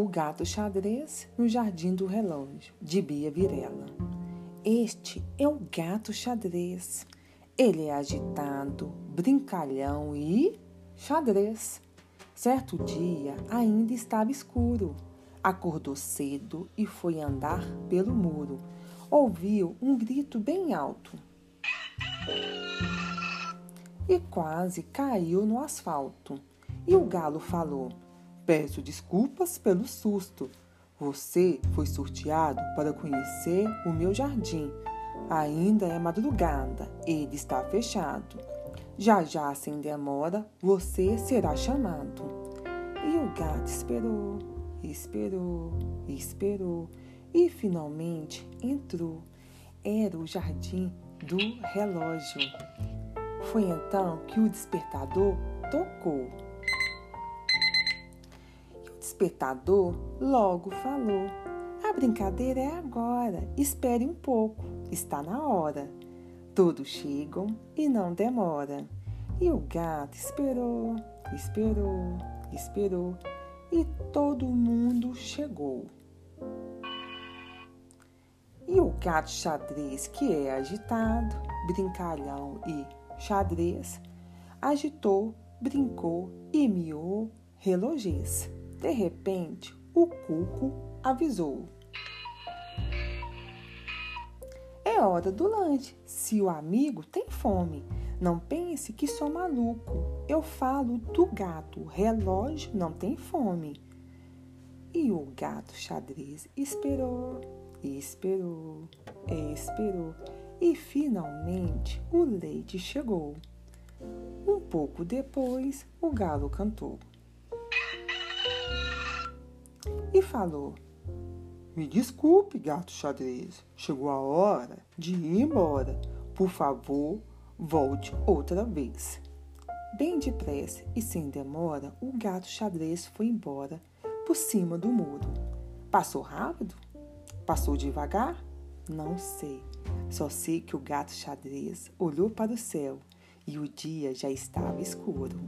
O gato xadrez no jardim do relógio, de Bia Virela. Este é o gato xadrez. Ele é agitado, brincalhão e xadrez. Certo dia ainda estava escuro. Acordou cedo e foi andar pelo muro. Ouviu um grito bem alto e quase caiu no asfalto. E o galo falou: Peço desculpas pelo susto. Você foi sorteado para conhecer o meu jardim. Ainda é madrugada, ele está fechado. Já já, sem demora, você será chamado. E o gato esperou, esperou, esperou e finalmente entrou. Era o jardim do relógio. Foi então que o despertador tocou. E o despertador logo falou: A brincadeira é agora, espere um pouco, está na hora. Todos chegam e não demora. E o gato esperou, esperou, esperou e todo mundo chegou. E o gato xadrez, que é agitado, brincalhão e xadrez, agitou, brincou e miou relojês. De repente, o cuco avisou. É hora do lanche. Se o amigo tem fome, não pense que sou maluco. Eu falo do gato. Relógio não tem fome. E o gato xadrez esperou, esperou, esperou e finalmente o leite chegou. Um pouco depois, o galo cantou e falou: Me desculpe, gato xadrez, chegou a hora de ir embora. Por favor, volte outra vez. Bem depressa e sem demora, o gato xadrez foi embora por cima do muro. Passou rápido? Passou devagar? Não sei. Só sei que o gato xadrez olhou para o céu e o dia já estava escuro.